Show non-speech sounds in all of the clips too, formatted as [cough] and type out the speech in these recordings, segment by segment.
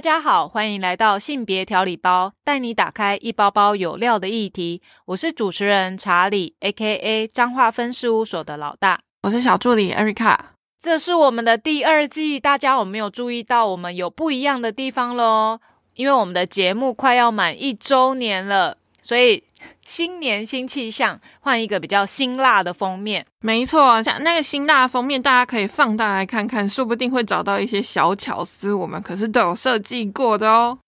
大家好，欢迎来到性别调理包，带你打开一包包有料的议题。我是主持人查理，A.K.A. 彰化分事务所的老大。我是小助理 Erica。这是我们的第二季，大家有没有注意到我们有不一样的地方喽？因为我们的节目快要满一周年了，所以新年新气象，换一个比较辛辣的封面。没错，像那个辛辣封面，大家可以放大来看看，说不定会找到一些小巧思，我们可是都有设计过的哦。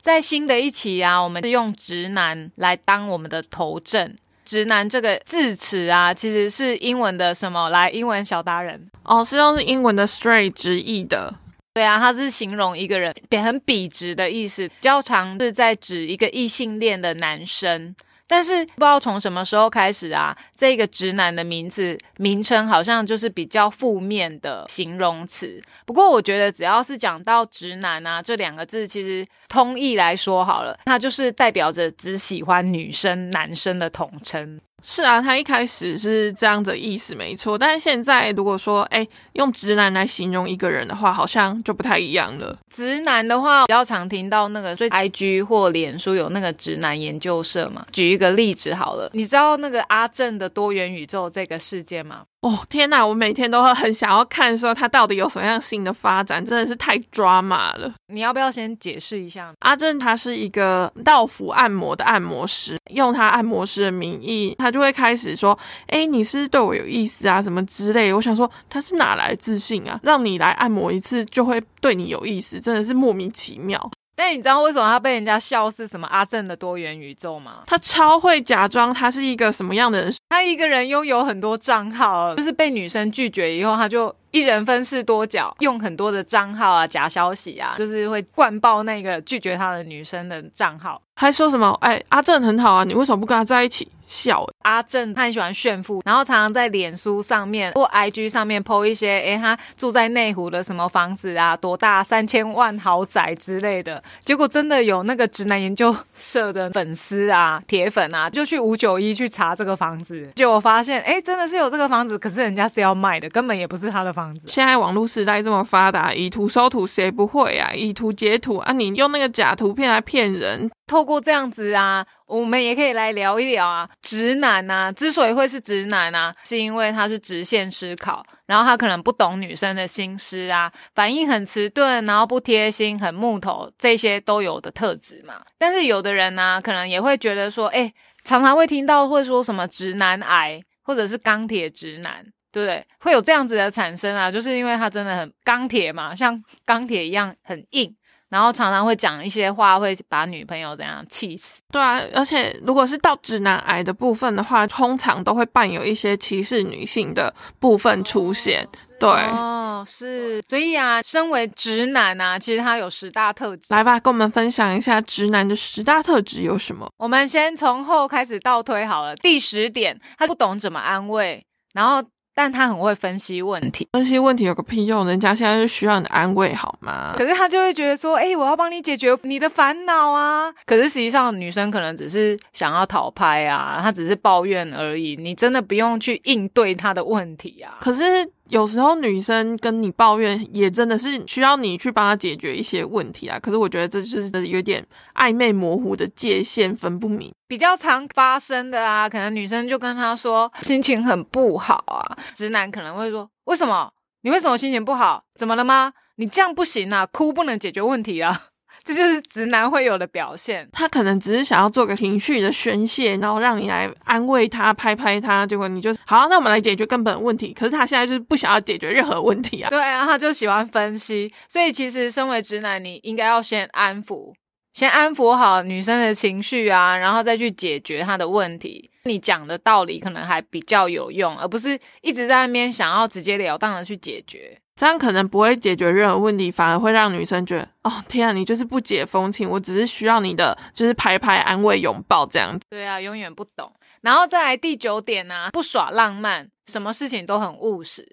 在新的一期啊，我们是用直男来当我们的头阵。直男这个字词啊，其实是英文的什么？来，英文小达人哦，是用是英文的 straight 直译的。对啊，它是形容一个人很笔直的意思，较常是在指一个异性恋的男生。但是不知道从什么时候开始啊，这个直男的名字名称好像就是比较负面的形容词。不过我觉得只要是讲到直男啊这两个字，其实通义来说好了，它就是代表着只喜欢女生、男生的统称。是啊，他一开始是这样的意思，没错。但是现在如果说，哎，用直男来形容一个人的话，好像就不太一样了。直男的话，比较常听到那个，所以 I G 或脸书有那个直男研究社嘛。举一个例子好了，你知道那个阿正的多元宇宙这个事件吗？哦天哪！我每天都会很想要看，说他到底有什么样新的发展，真的是太抓马了。你要不要先解释一下？阿正他是一个道府按摩的按摩师，用他按摩师的名义，他就会开始说：“哎，你是对我有意思啊，什么之类。”我想说，他是哪来自信啊？让你来按摩一次就会对你有意思，真的是莫名其妙。但你知道为什么他被人家笑是什么阿正的多元宇宙吗？他超会假装他是一个什么样的人？他一个人拥有很多账号，就是被女生拒绝以后，他就一人分饰多角，用很多的账号啊、假消息啊，就是会灌爆那个拒绝他的女生的账号，还说什么？哎，阿正很好啊，你为什么不跟他在一起？笑阿正，他很喜欢炫富，然后常常在脸书上面或 IG 上面 po 一些，哎，他住在内湖的什么房子啊，多大三千万豪宅之类的。结果真的有那个直男研究社的粉丝啊，铁粉啊，就去五九一去查这个房子，结果发现，哎，真的是有这个房子，可是人家是要卖的，根本也不是他的房子。现在网络时代这么发达，以图搜图谁不会啊？以图截图啊，你用那个假图片来骗人。透过这样子啊，我们也可以来聊一聊啊。直男呐，之所以会是直男啊，是因为他是直线思考，然后他可能不懂女生的心思啊，反应很迟钝，然后不贴心，很木头，这些都有的特质嘛。但是有的人呢，可能也会觉得说，哎，常常会听到会说什么直男癌，或者是钢铁直男，对不对？会有这样子的产生啊，就是因为他真的很钢铁嘛，像钢铁一样很硬。然后常常会讲一些话，会把女朋友怎样气死？对啊，而且如果是到直男癌的部分的话，通常都会伴有一些歧视女性的部分出现。对，哦，是，所以啊，身为直男啊，其实他有十大特质。来吧，跟我们分享一下直男的十大特质有什么？我们先从后开始倒推好了。第十点，他不懂怎么安慰，然后。但他很会分析问题，分析问题有个屁用？人家现在是需要你的安慰，好吗？可是他就会觉得说，哎，我要帮你解决你的烦恼啊。可是实际上，女生可能只是想要讨拍啊，她只是抱怨而已。你真的不用去应对她的问题啊。可是。有时候女生跟你抱怨，也真的是需要你去帮她解决一些问题啊。可是我觉得这就是有点暧昧模糊的界限分不明，比较常发生的啊。可能女生就跟他说心情很不好啊，直男可能会说为什么？你为什么心情不好？怎么了吗？你这样不行啊，哭不能解决问题啊。这就是直男会有的表现，他可能只是想要做个情绪的宣泄，然后让你来安慰他、拍拍他，结果你就好，那我们来解决根本问题。可是他现在就是不想要解决任何问题啊。对啊，他就喜欢分析，所以其实身为直男，你应该要先安抚，先安抚好女生的情绪啊，然后再去解决她的问题。你讲的道理可能还比较有用，而不是一直在那边想要直截了当的去解决。这样可能不会解决任何问题，反而会让女生觉得，哦天啊，你就是不解风情，我只是需要你的，就是拍拍、安慰、拥抱这样子。对啊，永远不懂。然后再来第九点呢，不耍浪漫，什么事情都很务实。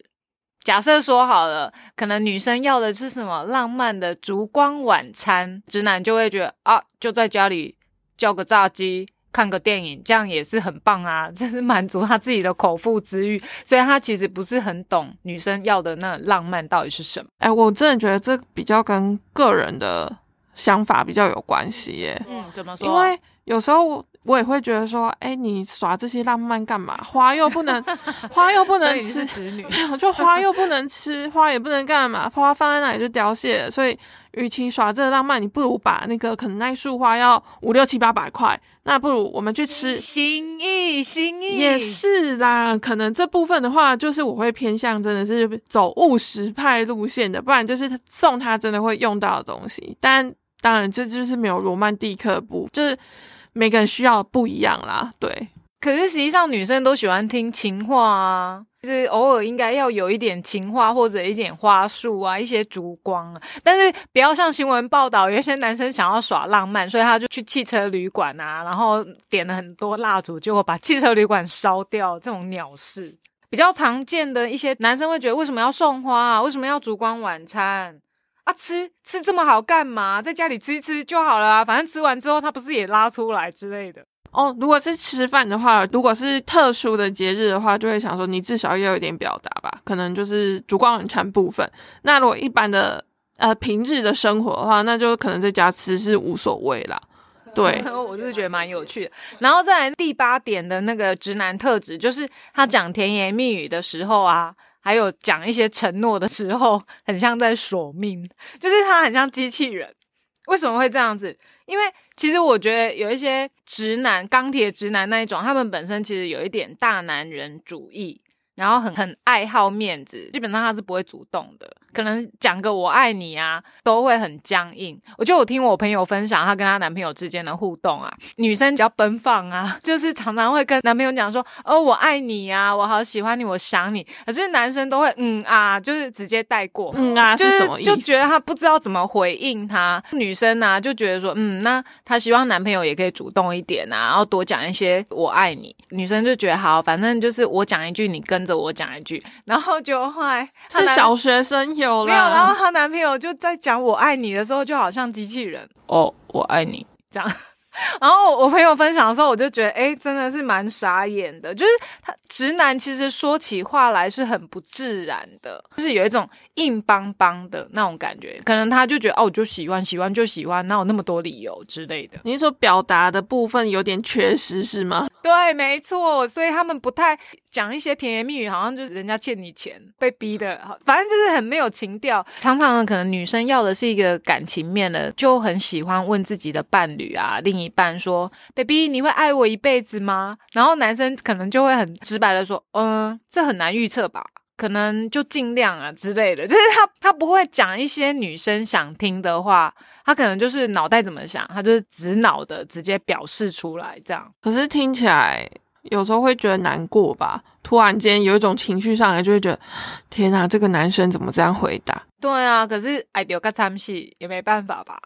假设说好了，可能女生要的是什么浪漫的烛光晚餐，直男就会觉得啊，就在家里叫个炸鸡。看个电影，这样也是很棒啊，[laughs] 就是满足他自己的口腹之欲。所以他其实不是很懂女生要的那浪漫到底是什么。哎，我真的觉得这比较跟个人的想法比较有关系耶。嗯，怎么说？因为有时候我也会觉得说，哎，你耍这些浪漫干嘛？花又不能，[laughs] 花又不能吃，侄女，[laughs] 就花又不能吃，花也不能干嘛，花放在那里就凋谢。所以，与其耍这个浪漫，你不如把那个可能那束花要五六七八百块，那不如我们去吃心意，心意也是啦。可能这部分的话，就是我会偏向真的是走务实派路线的，不然就是送他真的会用到的东西。但当然，这就是没有罗曼蒂克部，就是。每个人需要不一样啦，对。可是实际上女生都喜欢听情话啊，就是偶尔应该要有一点情话或者一点花束啊，一些烛光啊。但是不要像新闻报道，有些男生想要耍浪漫，所以他就去汽车旅馆啊，然后点了很多蜡烛，结果把汽车旅馆烧掉，这种鸟事比较常见的一些男生会觉得，为什么要送花啊？为什么要烛光晚餐？啊，吃吃这么好干嘛？在家里吃一吃就好了啊，反正吃完之后他不是也拉出来之类的哦。如果是吃饭的话，如果是特殊的节日的话，就会想说你至少要有点表达吧，可能就是烛光晚餐部分。那如果一般的呃平日的生活的话，那就可能在家吃是无所谓啦。[laughs] 对，我就是觉得蛮有趣的。然后再来第八点的那个直男特质，就是他讲甜言蜜语的时候啊。还有讲一些承诺的时候，很像在索命，[laughs] 就是他很像机器人。为什么会这样子？因为其实我觉得有一些直男、钢铁直男那一种，他们本身其实有一点大男人主义。然后很很爱好面子，基本上他是不会主动的，可能讲个我爱你啊，都会很僵硬。我就我听我朋友分享，她跟她男朋友之间的互动啊，女生比较奔放啊，[laughs] 就是常常会跟男朋友讲说，哦，我爱你啊，我好喜欢你，我想你。可是男生都会嗯啊，就是直接带过，嗯啊，就是什么意思？就觉得他不知道怎么回应他。女生呢就觉得说，嗯，那她希望男朋友也可以主动一点啊，然后多讲一些我爱你。女生就觉得好，反正就是我讲一句，你跟。着我讲一句，然后就后来是小学生有了，没有，然后她男朋友就在讲我爱你的时候，就好像机器人哦，我爱你这样。[laughs] 然后我朋友分享的时候，我就觉得，哎，真的是蛮傻眼的。就是他直男其实说起话来是很不自然的，就是有一种硬邦邦的那种感觉。可能他就觉得，哦，我就喜欢，喜欢就喜欢，哪有那么多理由之类的？你是说表达的部分有点缺失是吗？对，没错。所以他们不太讲一些甜言蜜语，好像就是人家欠你钱，被逼的，反正就是很没有情调。常常，可能女生要的是一个感情面的，就很喜欢问自己的伴侣啊，另。一半说，baby，你会爱我一辈子吗？然后男生可能就会很直白的说，嗯，这很难预测吧，可能就尽量啊之类的。就是他 [laughs] 他不会讲一些女生想听的话，他可能就是脑袋怎么想，他就是直脑的直接表示出来这样。可是听起来有时候会觉得难过吧？突然间有一种情绪上来，就会觉得 [gasps] 天哪，这个男生怎么这样回答？对啊，可是爱丢个参戏也没办法吧。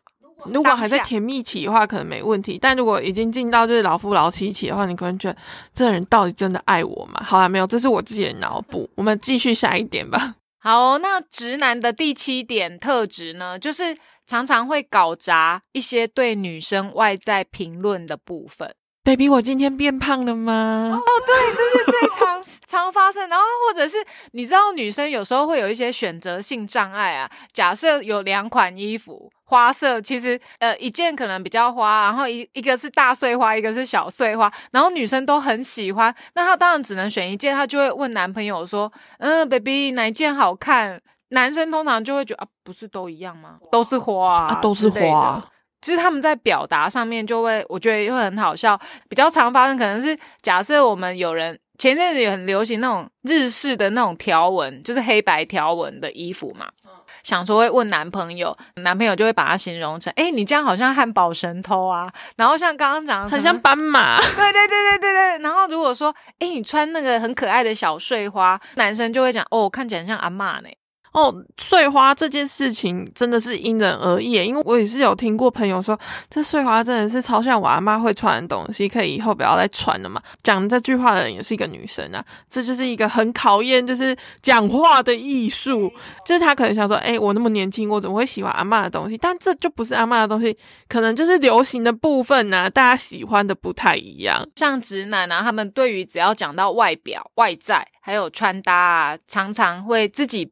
如果还在甜蜜期的话，可能没问题；但如果已经进到就是老夫老妻期的话，你可能觉得 [gasps] 这人到底真的爱我吗？好了，没有，这是我自己的脑补。[laughs] 我们继续下一点吧。好，那直男的第七点特质呢，就是常常会搞砸一些对女生外在评论的部分。baby，我今天变胖了吗？哦，对，这是最常常发生。然后或者是你知道，女生有时候会有一些选择性障碍啊。假设有两款衣服。花色其实，呃，一件可能比较花，然后一一个是大碎花，一个是小碎花，然后女生都很喜欢，那她当然只能选一件，她就会问男朋友说，嗯，baby 哪一件好看？男生通常就会觉得啊，不是都一样吗？都是花，都是花。其实他们在表达上面就会，我觉得会很好笑。比较常发生可能是，假设我们有人前阵子也很流行那种日式的那种条纹，就是黑白条纹的衣服嘛。想说会问男朋友，男朋友就会把它形容成，哎，你这样好像汉堡神偷啊。然后像刚刚讲，很像斑马。对对对对对对。然后如果说，哎，你穿那个很可爱的小碎花，男生就会讲，哦，看起来像阿妈呢。哦，碎花这件事情真的是因人而异，因为我也是有听过朋友说，这碎花真的是超像我阿妈会穿的东西，可以以后不要再穿了嘛。讲这句话的人也是一个女生啊，这就是一个很考验就是讲话的艺术，就是他可能想说，哎，我那么年轻，我怎么会喜欢阿妈的东西？但这就不是阿妈的东西，可能就是流行的部分呢，大家喜欢的不太一样。像直男啊，他们对于只要讲到外表、外在还有穿搭啊，常常会自己。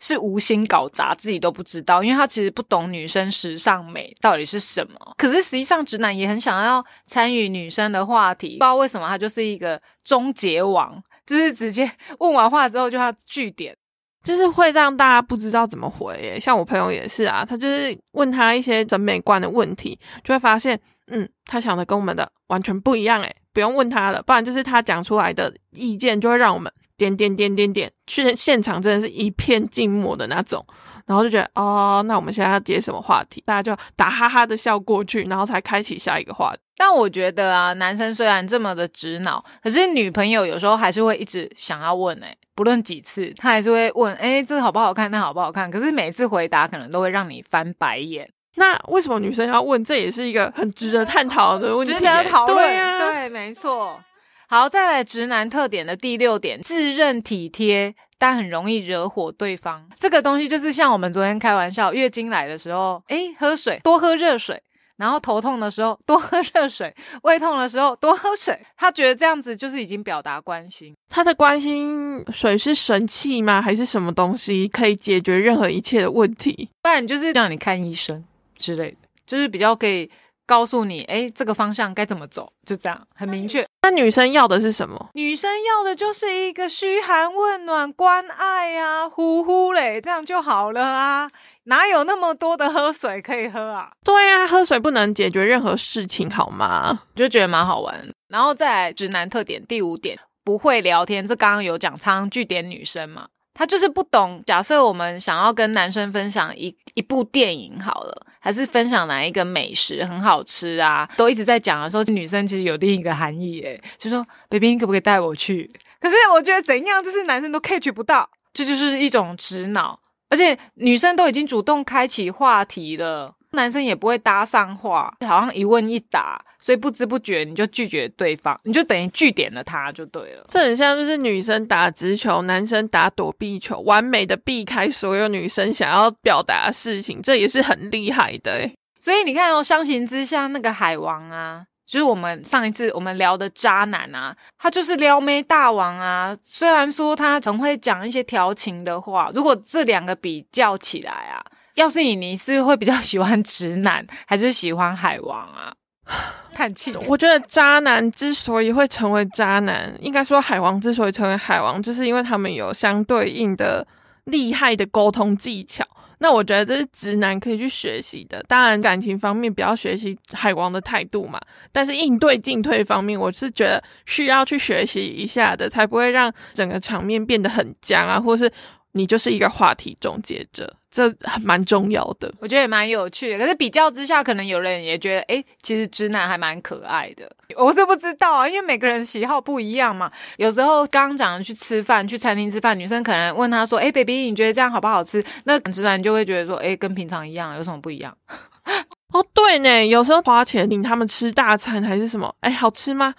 是无心搞砸，自己都不知道，因为他其实不懂女生时尚美到底是什么。可是实际上，直男也很想要参与女生的话题，不知道为什么他就是一个终结王，就是直接问完话之后就要据点，就是会让大家不知道怎么回。像我朋友也是啊，他就是问他一些审美观的问题，就会发现，嗯，他想的跟我们的完全不一样。诶不用问他了，不然就是他讲出来的意见就会让我们。点点点点点，去现场真的是一片静默的那种，然后就觉得哦，那我们现在要接什么话题？大家就打哈哈的笑过去，然后才开启下一个话题。但我觉得啊，男生虽然这么的直脑，可是女朋友有时候还是会一直想要问哎，不论几次，他还是会问哎，这个好不好看？那好不好看？可是每次回答可能都会让你翻白眼。那为什么女生要问？这也是一个很值得探讨的问题。值得讨论，对啊，对，没错。好，再来直男特点的第六点，自认体贴，但很容易惹火对方。这个东西就是像我们昨天开玩笑，月经来的时候，诶，喝水多喝热水，然后头痛的时候多喝热水，胃痛的时候多喝水。他觉得这样子就是已经表达关心。他的关心水是神器吗？还是什么东西可以解决任何一切的问题？不然就是让你看医生之类的，就是比较可以。告诉你，哎，这个方向该怎么走？就这样，很明确。那女生要的是什么？女生要的就是一个嘘寒问暖、关爱呀，呼呼嘞，这样就好了啊！哪有那么多的喝水可以喝啊？对啊，喝水不能解决任何事情，好吗？就觉得蛮好玩。然后再直男特点第五点，不会聊天。这刚刚有讲，常据点女生嘛。他就是不懂。假设我们想要跟男生分享一一部电影好了，还是分享哪一个美食很好吃啊，都一直在讲的时候，女生其实有另一个含义，诶，就说 “baby，你可不可以带我去？”可是我觉得怎样，就是男生都 catch 不到，这就是一种直脑，而且女生都已经主动开启话题了。男生也不会搭上话，好像一问一答，所以不知不觉你就拒绝对方，你就等于拒点了他就对了。这很像就是女生打直球，男生打躲避球，完美的避开所有女生想要表达的事情，这也是很厉害的。所以你看哦，相形之下，那个海王啊，就是我们上一次我们聊的渣男啊，他就是撩妹大王啊。虽然说他总会讲一些调情的话，如果这两个比较起来啊。要是你，你是会比较喜欢直男，还是喜欢海王啊？[sighs] 叹气。我觉得渣男之所以会成为渣男，应该说海王之所以成为海王，就是因为他们有相对应的厉害的沟通技巧。那我觉得这是直男可以去学习的。当然，感情方面不要学习海王的态度嘛，但是应对进退方面，我是觉得需要去学习一下的，才不会让整个场面变得很僵啊，或是。你就是一个话题终结者，这还蛮重要的。我觉得也蛮有趣的。可是比较之下，可能有人也觉得，哎，其实直男还蛮可爱的。我是不知道啊，因为每个人喜好不一样嘛。有时候刚刚讲的去吃饭，去餐厅吃饭，女生可能问他说，哎，baby，你觉得这样好不好吃？那直男就会觉得说，哎，跟平常一样，有什么不一样？[laughs] 哦，对呢，有时候花钱请他们吃大餐还是什么，哎，好吃吗？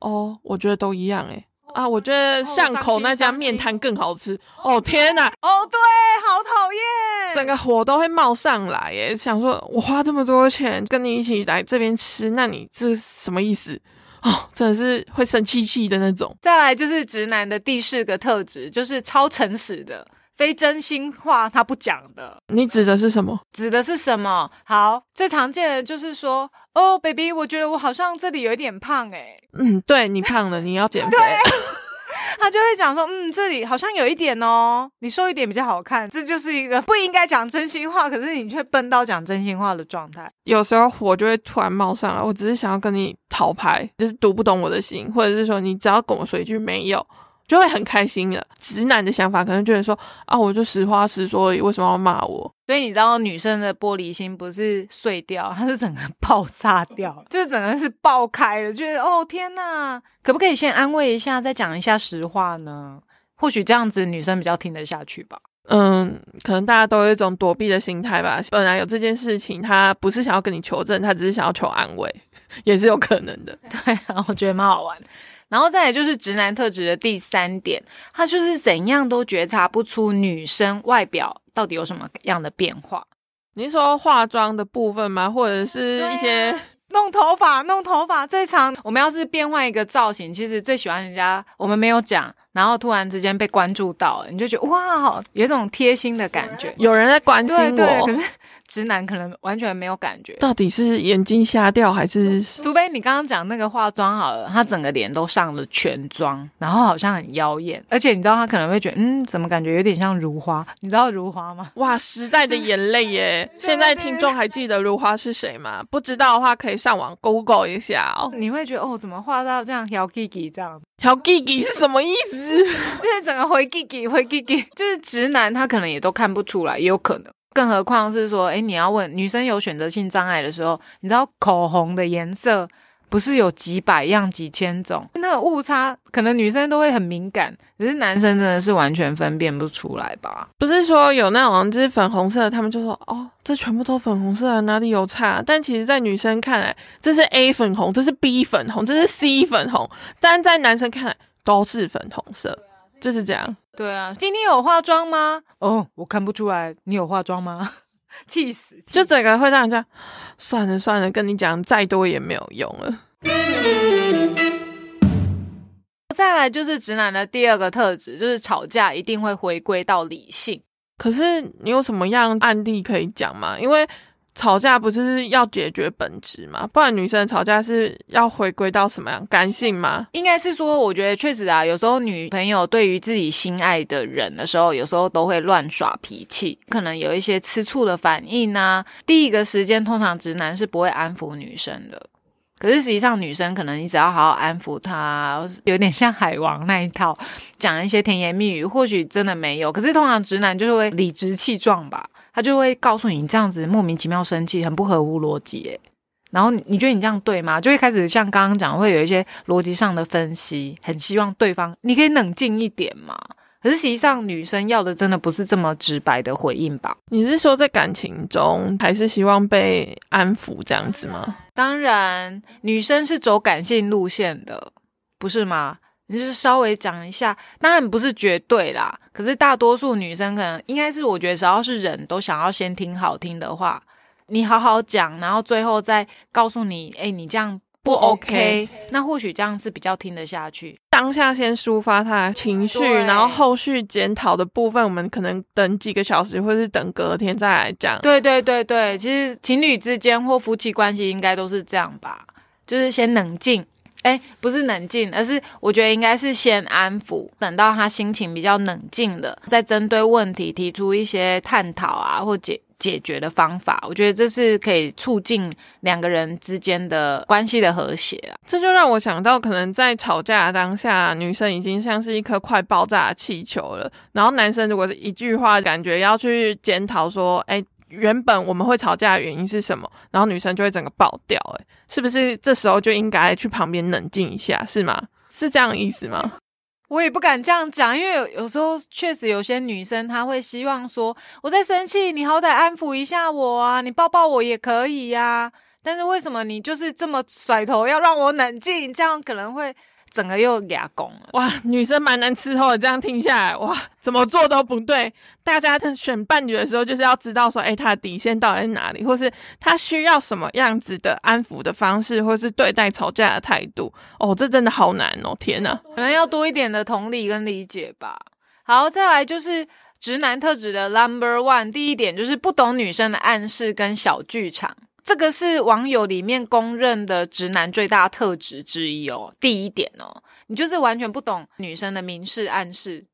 哦，我觉得都一样，哎。啊，我觉得巷口那家面摊更好吃哦！天哪，哦对，好讨厌，整个火都会冒上来耶！想说我花这么多钱跟你一起来这边吃，那你这什么意思？哦，真的是会生气气的那种。再来就是直男的第四个特质，就是超诚实的。非真心话他不讲的，你指的是什么？指的是什么？好，最常见的就是说，哦，baby，我觉得我好像这里有一点胖，哎，嗯，对你胖了，你要减肥。[laughs] 他就会讲说，嗯，这里好像有一点哦，你瘦一点比较好看。这就是一个不应该讲真心话，可是你却笨到讲真心话的状态。有时候火就会突然冒上来，我只是想要跟你讨牌，就是读不懂我的心，或者是说你只要跟我说一句没有。就会很开心了。直男的想法可能觉得说啊，我就实话实说，为什么要骂我？所以你知道，女生的玻璃心不是碎掉，它是整个爆炸掉，就是整个是爆开的。觉得哦天哪，可不可以先安慰一下，再讲一下实话呢？或许这样子女生比较听得下去吧。嗯，可能大家都有一种躲避的心态吧。本来有这件事情，他不是想要跟你求证，他只是想要求安慰，也是有可能的。[laughs] 对啊，我觉得蛮好玩。然后再来就是直男特质的第三点，他就是怎样都觉察不出女生外表到底有什么样的变化。你是说化妆的部分吗？或者是一些？弄头发，弄头发最常。我们要是变换一个造型，其实最喜欢人家我们没有讲，然后突然之间被关注到，你就觉得哇，有一种贴心的感觉，有人在关心我。可是直男可能完全没有感觉。到底是眼睛瞎掉还是？除非你刚刚讲那个化妆好了，他整个脸都上了全妆，然后好像很妖艳，而且你知道他可能会觉得，嗯，怎么感觉有点像如花？你知道如花吗？哇，时代的眼泪耶！[laughs] 现在听众还记得如花是谁吗？不知道的话可以。上网 Google 一下哦，你会觉得哦，怎么画到这样小 Gigi 这样？小 Gigi 是什么意思？[laughs] 就是整个回 Gigi 回 Gigi，就是直男他可能也都看不出来，也有可能。更何况是说，哎，你要问女生有选择性障碍的时候，你知道口红的颜色？不是有几百样、几千种，那个误差可能女生都会很敏感，只是男生真的是完全分辨不出来吧？不是说有那种就是粉红色，他们就说哦，这全部都粉红色，哪里有差？但其实，在女生看来，这是 A 粉红，这是 B 粉红，这是 C 粉红，但在男生看来都是粉红色，就是这样。对啊，今天有化妆吗？哦，我看不出来，你有化妆吗？[laughs] 气死！就整个会让人家算了算了，跟你讲再多也没有用了。再来就是直男的第二个特质，就是吵架一定会回归到理性。可是你有什么样案例可以讲吗？因为。吵架不就是要解决本质吗？不然女生吵架是要回归到什么样感性吗？应该是说，我觉得确实啊，有时候女朋友对于自己心爱的人的时候，有时候都会乱耍脾气，可能有一些吃醋的反应啊。第一个时间，通常直男是不会安抚女生的。可是实际上，女生可能你只要好好安抚她，有点像海王那一套，讲一些甜言蜜语，或许真的没有。可是通常直男就是会理直气壮吧。他就会告诉你，你这样子莫名其妙生气，很不合乎逻辑。诶然后你你觉得你这样对吗？就会开始像刚刚讲，会有一些逻辑上的分析，很希望对方你可以冷静一点嘛。可是实际上，女生要的真的不是这么直白的回应吧？你是说在感情中，还是希望被安抚这样子吗？当然，女生是走感性路线的，不是吗？你就是稍微讲一下，当然不是绝对啦。可是大多数女生可能应该是，我觉得只要是人都想要先听好听的话，你好好讲，然后最后再告诉你，哎，你这样不 OK，那或许这样是比较听得下去。当下先抒发他的情绪，然后后续检讨的部分，我们可能等几个小时，或是等隔天再来讲。对对对对，其实情侣之间或夫妻关系应该都是这样吧，就是先冷静。哎，不是冷静，而是我觉得应该是先安抚，等到他心情比较冷静了，再针对问题提出一些探讨啊，或解解决的方法。我觉得这是可以促进两个人之间的关系的和谐啊。这就让我想到，可能在吵架当下，女生已经像是一颗快爆炸的气球了，然后男生如果是一句话，感觉要去检讨说，哎。原本我们会吵架的原因是什么？然后女生就会整个爆掉，哎，是不是这时候就应该去旁边冷静一下，是吗？是这样意思吗？我也不敢这样讲，因为有有时候确实有些女生她会希望说，我在生气，你好歹安抚一下我啊，你抱抱我也可以呀。但是为什么你就是这么甩头要让我冷静？这样可能会。整个又牙拱了哇！女生蛮难伺候的，这样听下来哇，怎么做都不对。大家选伴侣的时候，就是要知道说，哎，他的底线到底在哪里，或是他需要什么样子的安抚的方式，或是对待吵架的态度。哦，这真的好难哦！天哪，可能要多一点的同理跟理解吧。好，再来就是直男特质的 Number One，第一点就是不懂女生的暗示跟小剧场。这个是网友里面公认的直男最大特质之一哦。第一点哦，你就是完全不懂女生的明示暗示。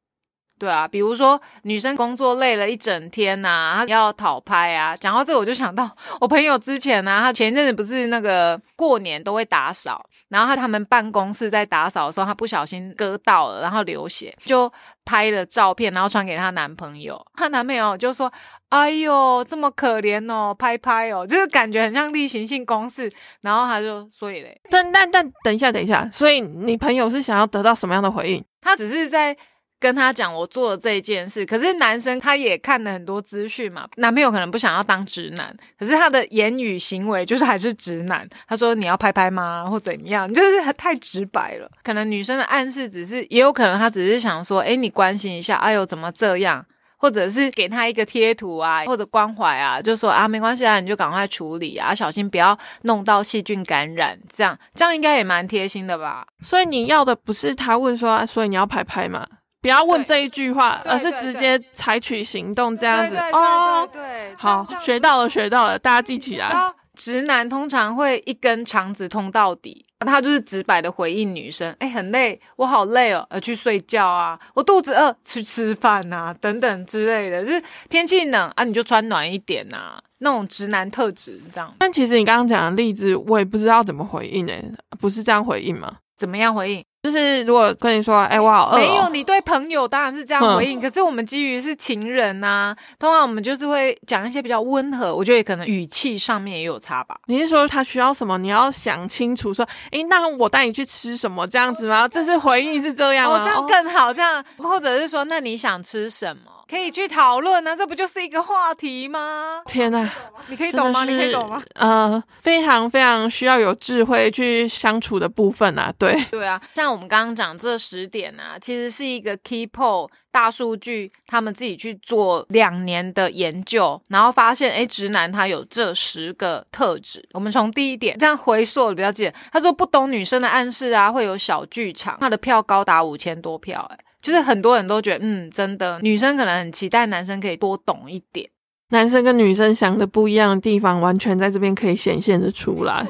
对啊，比如说女生工作累了一整天呐，要讨拍啊。讲到这，我就想到我朋友之前呢，他前一阵子不是那个过年都会打扫，然后他他们办公室在打扫的时候，他不小心割到了，然后流血，就拍了照片，然后传给她男朋友。她男朋友就说：“哎呦，这么可怜哦，拍拍哦，就是感觉很像例行性公事。”然后他就所以嘞，但但但等一下，等一下，所以你朋友是想要得到什么样的回应？他只是在。跟他讲我做了这件事，可是男生他也看了很多资讯嘛，男朋友可能不想要当直男，可是他的言语行为就是还是直男。他说你要拍拍吗，或怎么样，就是他太直白了。可能女生的暗示只是，也有可能他只是想说，哎，你关心一下，哎呦怎么这样，或者是给他一个贴图啊，或者关怀啊，就说啊没关系啊，你就赶快处理啊，小心不要弄到细菌感染，这样这样应该也蛮贴心的吧。所以你要的不是他问说，所以你要拍拍吗？不要问这一句话，而是直接采取行动，这样子哦。对，好，学到了，学到了，大家记起来。直男通常会一根肠子通到底，他就是直白的回应女生：“哎，很累，我好累哦，呃，去睡觉啊，我肚子饿，去吃饭啊，等等之类的。就是天气冷啊，你就穿暖一点啊，那种直男特质这样。但其实你刚刚讲的例子，我也不知道怎么回应呢？不是这样回应吗？怎么样回应？就是如果跟你说，哎，我好饿。没有，你对朋友当然是这样回应。可是我们基于是情人呐，通常我们就是会讲一些比较温和。我觉得可能语气上面也有差吧。你是说他需要什么？你要想清楚，说，哎，那我带你去吃什么这样子吗？这是回应是这样吗？这样更好，这样，或者是说，那你想吃什么？可以去讨论呢，这不就是一个话题吗？天哪，你可以懂吗？你可以懂吗？呃，非常非常需要有智慧去相处的部分啊，对对啊，像我们刚刚讲这十点啊，其实是一个 Key Poll 大数据，他们自己去做两年的研究，然后发现，哎，直男他有这十个特质。我们从第一点这样回溯比较记得，他说不懂女生的暗示啊，会有小剧场，他的票高达五千多票，哎。就是很多人都觉得，嗯，真的，女生可能很期待男生可以多懂一点。男生跟女生想的不一样的地方，完全在这边可以显现的出来。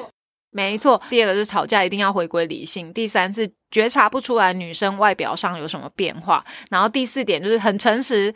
没错，第二个是吵架一定要回归理性，第三是觉察不出来女生外表上有什么变化，然后第四点就是很诚实。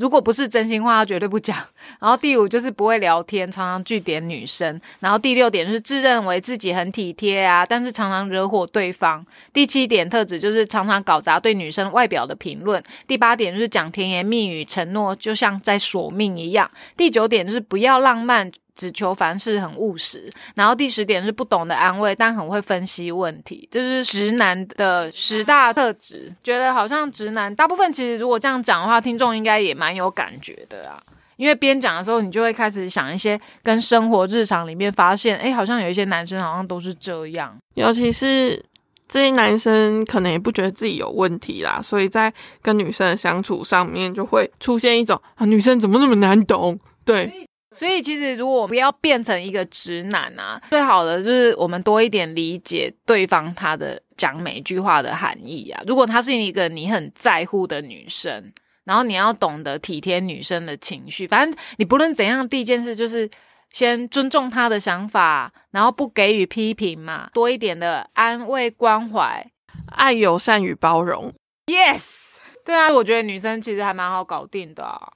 如果不是真心话，他绝对不讲。[laughs] 然后第五就是不会聊天，常常拒点女生。然后第六点就是自认为自己很体贴啊，但是常常惹火对方。第七点特质就是常常搞砸对女生外表的评论。第八点就是讲甜言蜜语，承诺就像在索命一样。第九点就是不要浪漫。只求凡事很务实，然后第十点是不懂得安慰，但很会分析问题，就是直男的十大特质。觉得好像直男大部分其实如果这样讲的话，听众应该也蛮有感觉的啊。因为边讲的时候，你就会开始想一些跟生活日常里面发现，哎，好像有一些男生好像都是这样。尤其是这些男生可能也不觉得自己有问题啦，所以在跟女生的相处上面就会出现一种啊，女生怎么那么难懂？对。所以其实，如果不要变成一个直男啊，最好的就是我们多一点理解对方他的讲每句话的含义啊。如果她是一个你很在乎的女生，然后你要懂得体贴女生的情绪。反正你不论怎样，第一件事就是先尊重她的想法，然后不给予批评嘛，多一点的安慰关怀，爱友善与包容。Yes，对啊，我觉得女生其实还蛮好搞定的，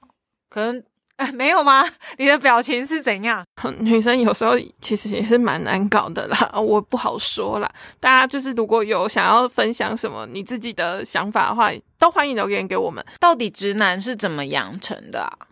可能。哎，没有吗？你的表情是怎样？[laughs] 女生有时候其实也是蛮难搞的啦，我不好说啦。大家就是如果有想要分享什么你自己的想法的话，都欢迎留言给我们。到底直男是怎么养成的啊？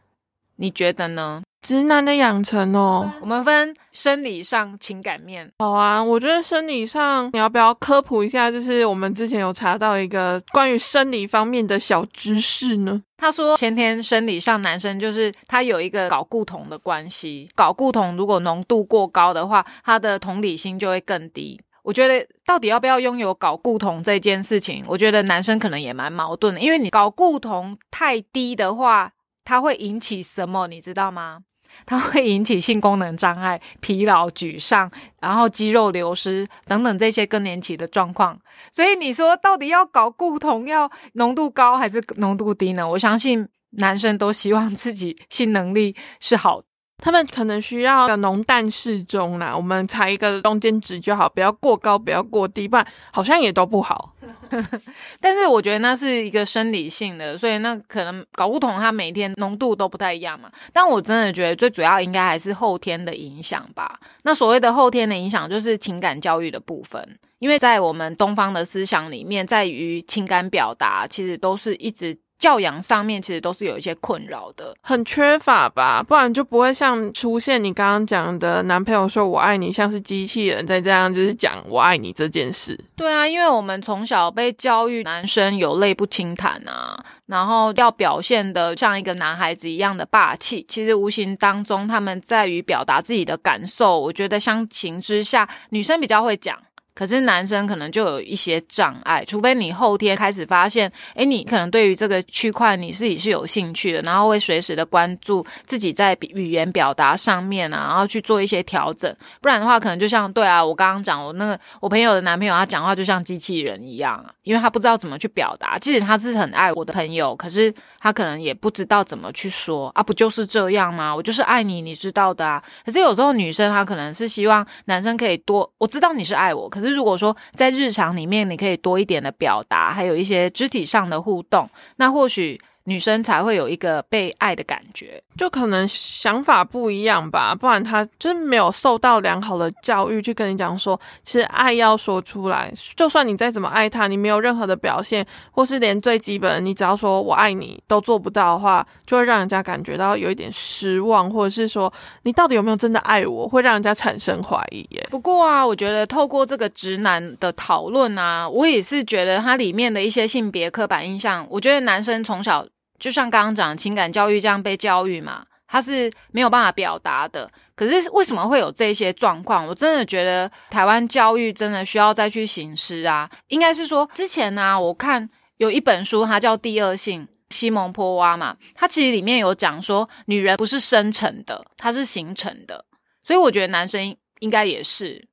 你觉得呢？直男的养成哦，我们分生理上、情感面。好啊，我觉得生理上你要不要科普一下？就是我们之前有查到一个关于生理方面的小知识呢。他说，先天生理上男生就是他有一个睾固酮的关系，睾固酮如果浓度过高的话，他的同理心就会更低。我觉得到底要不要拥有睾固酮这件事情，我觉得男生可能也蛮矛盾的，因为你睾固酮太低的话，它会引起什么？你知道吗？它会引起性功能障碍、疲劳、沮丧，然后肌肉流失等等这些更年期的状况。所以你说到底要搞固酮要浓度高还是浓度低呢？我相信男生都希望自己性能力是好。他们可能需要浓淡适中啦，我们采一个中间值就好，不要过高，不要过低，不然好像也都不好。[laughs] 但是我觉得那是一个生理性的，所以那可能搞不同，它每天浓度都不太一样嘛。但我真的觉得最主要应该还是后天的影响吧。那所谓的后天的影响，就是情感教育的部分，因为在我们东方的思想里面，在于情感表达，其实都是一直。教养上面其实都是有一些困扰的。很缺乏吧，不然就不会像出现你刚刚讲的男朋友说我爱你，像是机器人在这样就是讲我爱你这件事。对啊，因为我们从小被教育男生有泪不轻弹啊，然后要表现的像一个男孩子一样的霸气，其实无形当中他们在于表达自己的感受。我觉得相形之下，女生比较会讲。可是男生可能就有一些障碍，除非你后天开始发现，诶，你可能对于这个区块你自己是有兴趣的，然后会随时的关注自己在语言表达上面啊，然后去做一些调整。不然的话，可能就像对啊，我刚刚讲我那个我朋友的男朋友，他讲话就像机器人一样啊，因为他不知道怎么去表达。即使他是很爱我的朋友，可是他可能也不知道怎么去说啊，不就是这样吗？我就是爱你，你知道的啊。可是有时候女生她可能是希望男生可以多，我知道你是爱我，可。可是，如果说在日常里面，你可以多一点的表达，还有一些肢体上的互动，那或许。女生才会有一个被爱的感觉，就可能想法不一样吧，不然她就是没有受到良好的教育，去跟你讲说，其实爱要说出来，就算你再怎么爱他，你没有任何的表现，或是连最基本，你只要说我爱你都做不到的话，就会让人家感觉到有一点失望，或者是说你到底有没有真的爱我，会让人家产生怀疑耶。不过啊，我觉得透过这个直男的讨论啊，我也是觉得它里面的一些性别刻板印象，我觉得男生从小。就像刚刚讲情感教育这样被教育嘛，他是没有办法表达的。可是为什么会有这些状况？我真的觉得台湾教育真的需要再去行施啊。应该是说之前呢，我看有一本书，它叫《第二性》，西蒙波娃嘛，它其实里面有讲说，女人不是生成的，她是形成的。所以我觉得男生应该也是，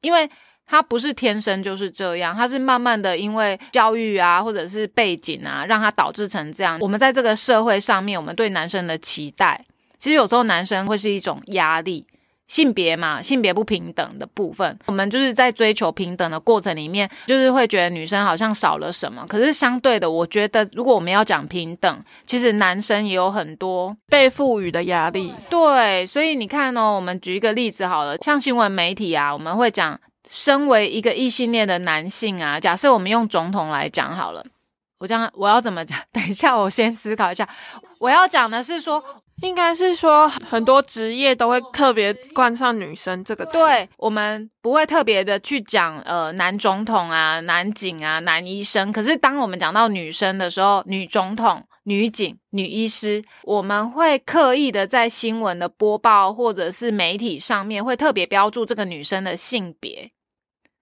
因为。他不是天生就是这样，他是慢慢的因为教育啊，或者是背景啊，让他导致成这样。我们在这个社会上面，我们对男生的期待，其实有时候男生会是一种压力，性别嘛，性别不平等的部分，我们就是在追求平等的过程里面，就是会觉得女生好像少了什么。可是相对的，我觉得如果我们要讲平等，其实男生也有很多被赋予的压力。对，所以你看哦，我们举一个例子好了，像新闻媒体啊，我们会讲。身为一个异性恋的男性啊，假设我们用总统来讲好了，我这样我要怎么讲？[laughs] 等一下，我先思考一下。我要讲的是说，应该是说很多职业都会特别冠上女生这个词。对，我们不会特别的去讲呃男总统啊、男警啊、男医生。可是当我们讲到女生的时候，女总统、女警、女医师，我们会刻意的在新闻的播报或者是媒体上面会特别标注这个女生的性别。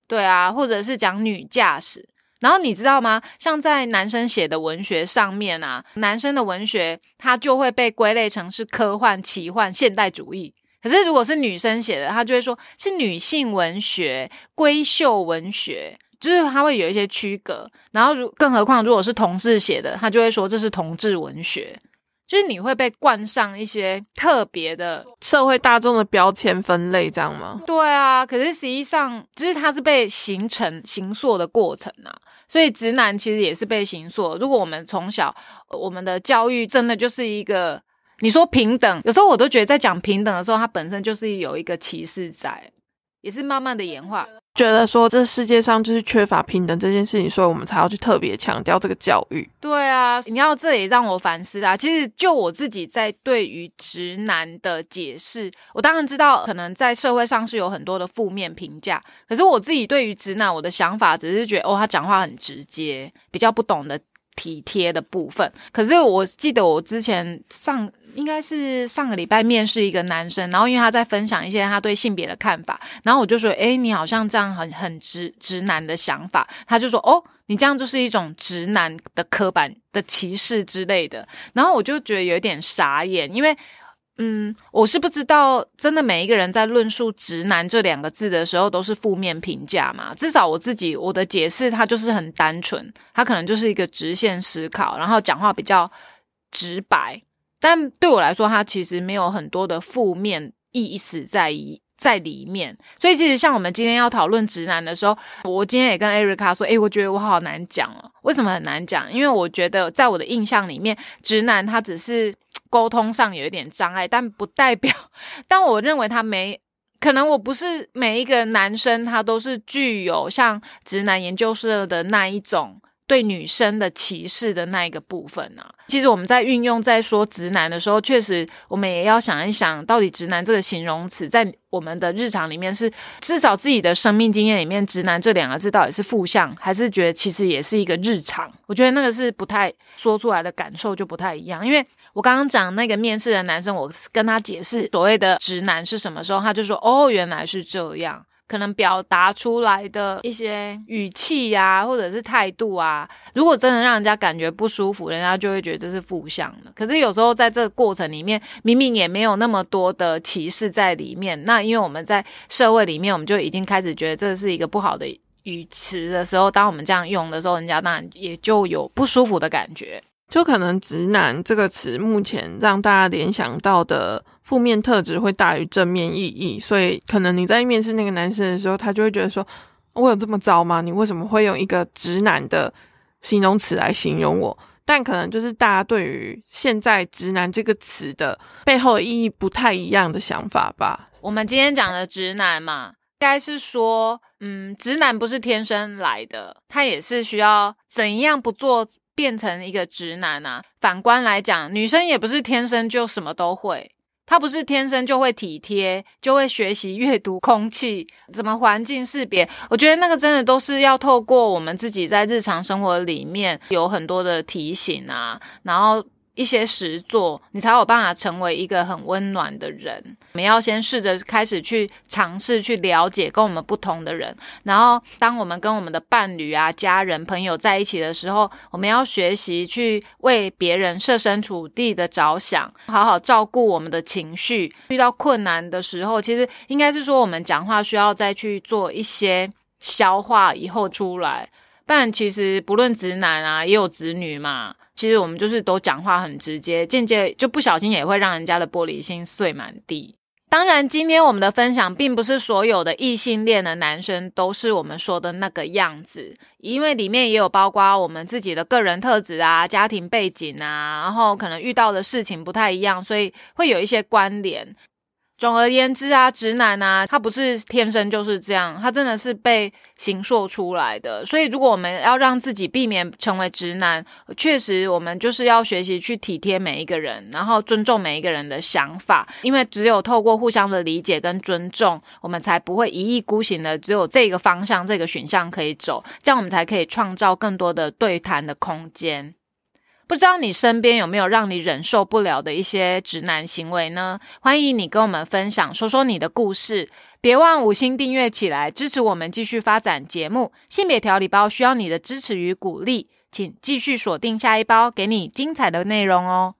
对啊，或者是讲女驾驶，然后你知道吗？像在男生写的文学上面啊，男生的文学它就会被归类成是科幻、奇幻、现代主义。可是如果是女生写的，他就会说是女性文学、闺秀文学，就是他会有一些区隔。然后如更何况如果是同志写的，他就会说这是同志文学。就是你会被冠上一些特别的社会大众的标签分类，这样吗？对啊，可是实际上就是它是被形成形塑的过程啊，所以直男其实也是被形塑。如果我们从小我们的教育真的就是一个你说平等，有时候我都觉得在讲平等的时候，它本身就是有一个歧视在，也是慢慢的演化。觉得说这世界上就是缺乏平等这件事情，所以我们才要去特别强调这个教育。对啊，你要这也让我反思啊。其实就我自己在对于直男的解释，我当然知道可能在社会上是有很多的负面评价，可是我自己对于直男我的想法只是觉得哦，他讲话很直接，比较不懂得体贴的部分。可是我记得我之前上。应该是上个礼拜面试一个男生，然后因为他在分享一些他对性别的看法，然后我就说：“哎，你好像这样很很直直男的想法。”他就说：“哦，你这样就是一种直男的刻板的歧视之类的。”然后我就觉得有点傻眼，因为嗯，我是不知道真的每一个人在论述“直男”这两个字的时候都是负面评价嘛？至少我自己我的解释，他就是很单纯，他可能就是一个直线思考，然后讲话比较直白。但对我来说，它其实没有很多的负面意思在在里面。所以，其实像我们今天要讨论直男的时候，我今天也跟艾瑞卡说：“诶，我觉得我好难讲哦。为什么很难讲？因为我觉得在我的印象里面，直男他只是沟通上有一点障碍，但不代表。但我认为他没可能，我不是每一个男生他都是具有像直男研究社的那一种。”对女生的歧视的那一个部分啊。其实我们在运用在说直男的时候，确实我们也要想一想，到底直男这个形容词在我们的日常里面是至少自己的生命经验里面，直男这两个字到底是负向，还是觉得其实也是一个日常？我觉得那个是不太说出来的感受就不太一样。因为我刚刚讲那个面试的男生，我跟他解释所谓的直男是什么时候，他就说：“哦，原来是这样。”可能表达出来的一些语气呀，或者是态度啊，如果真的让人家感觉不舒服，人家就会觉得这是负向的。可是有时候在这个过程里面，明明也没有那么多的歧视在里面。那因为我们在社会里面，我们就已经开始觉得这是一个不好的语词的时候，当我们这样用的时候，人家当然也就有不舒服的感觉。就可能“直男”这个词目前让大家联想到的负面特质会大于正面意义，所以可能你在面试那个男生的时候，他就会觉得说：“我有这么糟吗？你为什么会用一个直男的形容词来形容我？”但可能就是大家对于现在“直男”这个词的背后意义不太一样的想法吧。我们今天讲的直男嘛，该是说，嗯，直男不是天生来的，他也是需要怎样不做。变成一个直男啊！反观来讲，女生也不是天生就什么都会，她不是天生就会体贴，就会学习阅读空气，怎么环境识别。我觉得那个真的都是要透过我们自己在日常生活里面有很多的提醒啊，然后。一些实作，你才有办法成为一个很温暖的人。我们要先试着开始去尝试去了解跟我们不同的人，然后当我们跟我们的伴侣啊、家人、朋友在一起的时候，我们要学习去为别人设身处地的着想，好好照顾我们的情绪。遇到困难的时候，其实应该是说我们讲话需要再去做一些消化以后出来。但，其实不论直男啊，也有直女嘛。其实我们就是都讲话很直接，间接就不小心也会让人家的玻璃心碎满地。当然，今天我们的分享并不是所有的异性恋的男生都是我们说的那个样子，因为里面也有包括我们自己的个人特质啊、家庭背景啊，然后可能遇到的事情不太一样，所以会有一些关联。总而言之啊，直男啊，他不是天生就是这样，他真的是被形塑出来的。所以，如果我们要让自己避免成为直男，确实我们就是要学习去体贴每一个人，然后尊重每一个人的想法。因为只有透过互相的理解跟尊重，我们才不会一意孤行的只有这个方向、这个选项可以走，这样我们才可以创造更多的对谈的空间。不知道你身边有没有让你忍受不了的一些直男行为呢？欢迎你跟我们分享，说说你的故事。别忘五星订阅起来，支持我们继续发展节目。性别调理包需要你的支持与鼓励，请继续锁定下一包，给你精彩的内容哦。